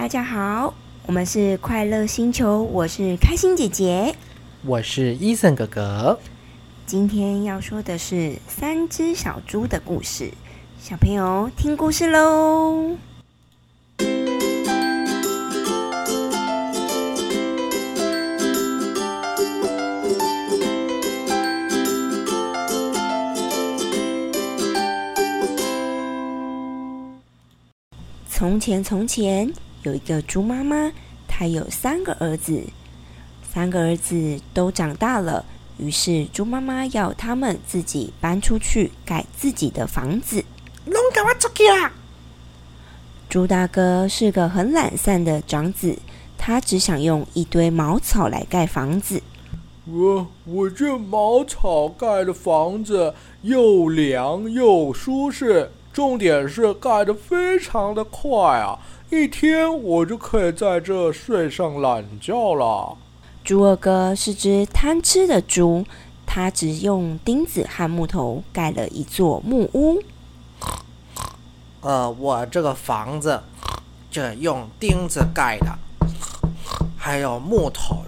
大家好，我们是快乐星球，我是开心姐姐，我是伊森哥哥。今天要说的是三只小猪的故事，小朋友听故事喽。从前，从前有一个猪妈妈，她有三个儿子，三个儿子都长大了，于是猪妈妈要他们自己搬出去盖自己的房子。弄给我出去啦！猪大哥是个很懒散的长子，他只想用一堆茅草来盖房子。我我这茅草盖的房子又凉又舒适。重点是盖得非常的快啊！一天我就可以在这睡上懒觉了。猪二哥是只贪吃的猪，他只用钉子和木头盖了一座木屋。呃，我这个房子这用钉子盖的，还有木头。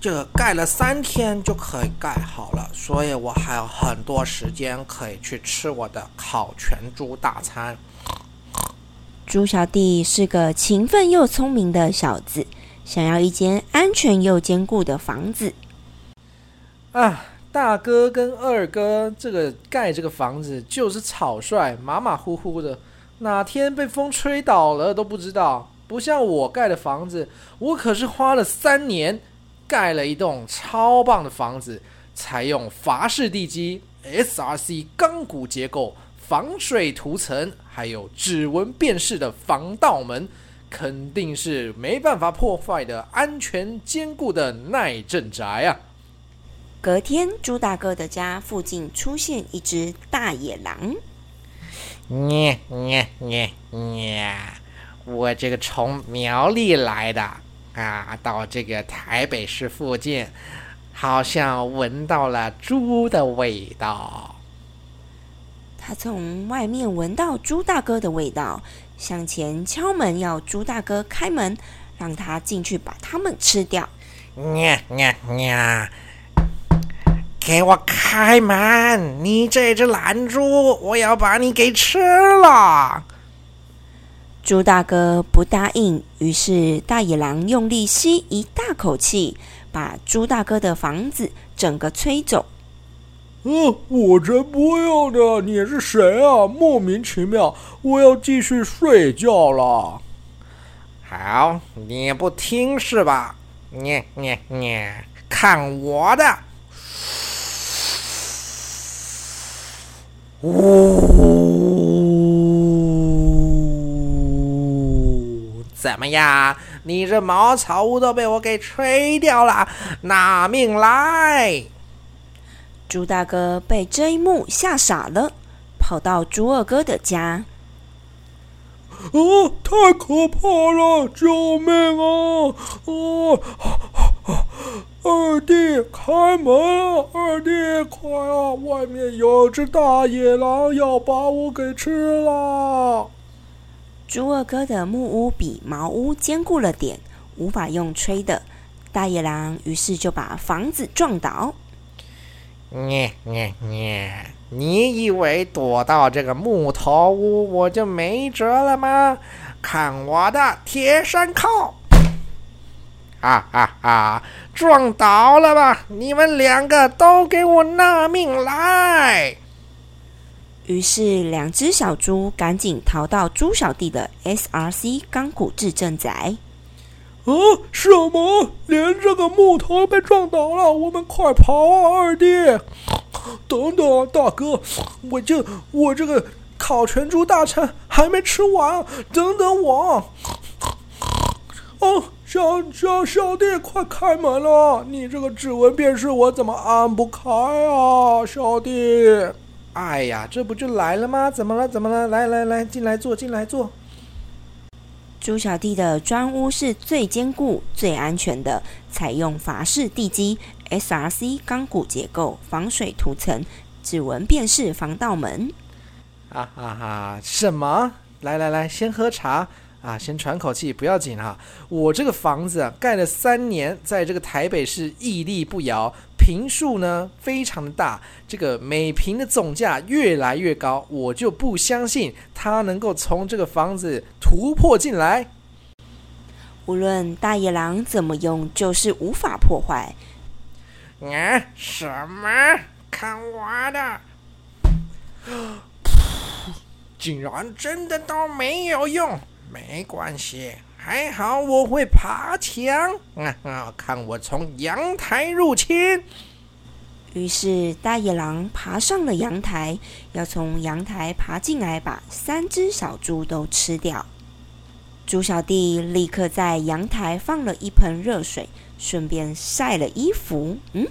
这盖了三天就可以盖好了，所以我还有很多时间可以去吃我的烤全猪大餐。猪小弟是个勤奋又聪明的小子，想要一间安全又坚固的房子。啊，大哥跟二哥这个盖这个房子就是草率，马马虎虎的，哪天被风吹倒了都不知道。不像我盖的房子，我可是花了三年。盖了一栋超棒的房子，采用法式地基、SRC 钢骨结构、防水涂层，还有指纹辨识的防盗门，肯定是没办法破坏的安全坚固的耐震宅啊！隔天，朱大哥的家附近出现一只大野狼。咩咩咩咩！我这个从苗栗来的。啊，到这个台北市附近，好像闻到了猪的味道。他从外面闻到猪大哥的味道，向前敲门要猪大哥开门，让他进去把他们吃掉。呀呀呀！给我开门！你这只懒猪，我要把你给吃了！猪大哥不答应，于是大野狼用力吸一大口气，把猪大哥的房子整个吹走。嗯，我才不要呢！你是谁啊？莫名其妙！我要继续睡觉了。好，你不听是吧？你你你，看我的！呜。怎么样？你这茅草屋都被我给吹掉了，拿命来！猪大哥被这一幕吓傻了，跑到猪二哥的家。哦，太可怕了！救命啊！哦，二弟，开门啊！二弟，快啊！外面有只大野狼要把我给吃了！猪二哥的木屋比茅屋坚固了点，无法用吹的。大野狼于是就把房子撞倒。你你你，你以为躲到这个木头屋我就没辙了吗？看我的铁山靠！啊啊啊！撞倒了吧！你们两个都给我拿命来！于是，两只小猪赶紧逃到猪小弟的 SRC 钢骨制震宅。啊！什么？连这个木头被撞倒了！我们快跑啊，二弟！等等，大哥，我这我这个烤全猪大餐还没吃完，等等我。哦，小小小弟，快开门了！你这个指纹辨识我怎么按不开啊，小弟？哎呀，这不就来了吗？怎么了？怎么了？来来来，进来坐，进来坐。猪小弟的砖屋是最坚固、最安全的，采用法式地基、SRC 钢骨结构、防水涂层、指纹辨识防盗门。啊哈哈！什么？来来来，先喝茶。啊，先喘口气，不要紧啊。我这个房子啊，盖了三年，在这个台北市屹立不摇，平数呢非常的大，这个每平的总价越来越高，我就不相信他能够从这个房子突破进来。无论大野狼怎么用，就是无法破坏。啊，什么？看我的！竟然真的都没有用，没关系，还好我会爬墙。啊啊！看我从阳台入侵。于是大野狼爬上了阳台，要从阳台爬进来，把三只小猪都吃掉。猪小弟立刻在阳台放了一盆热水，顺便晒了衣服。嗯。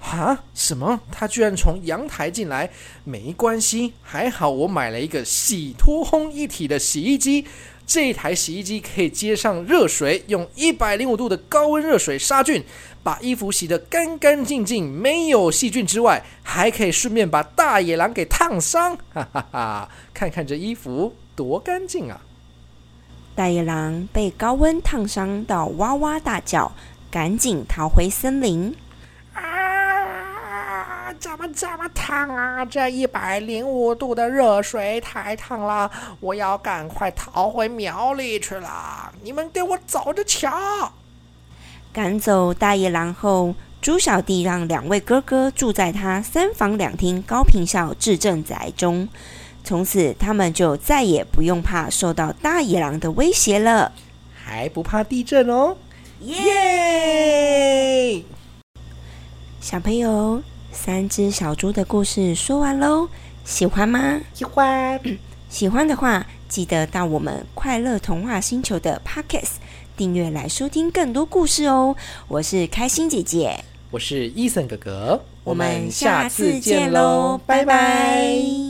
啊！什么？他居然从阳台进来？没关系，还好我买了一个洗脱烘一体的洗衣机。这一台洗衣机可以接上热水，用一百零五度的高温热水杀菌，把衣服洗得干干净净，没有细菌之外，还可以顺便把大野狼给烫伤。哈哈哈！看看这衣服多干净啊！大野狼被高温烫伤到哇哇大叫，赶紧逃回森林。怎么这么烫啊！这一百零五度的热水太烫了，我要赶快逃回苗里去了。你们给我走着瞧！赶走大野狼后，猪小弟让两位哥哥住在他三房两厅高平校智正宅中。从此，他们就再也不用怕受到大野狼的威胁了，还不怕地震哦！耶！小朋友。三只小猪的故事说完喽，喜欢吗？喜欢。喜欢的话，记得到我们快乐童话星球的 Podcast 订阅来收听更多故事哦。我是开心姐姐，我是伊森哥哥，我们下次见喽，拜拜。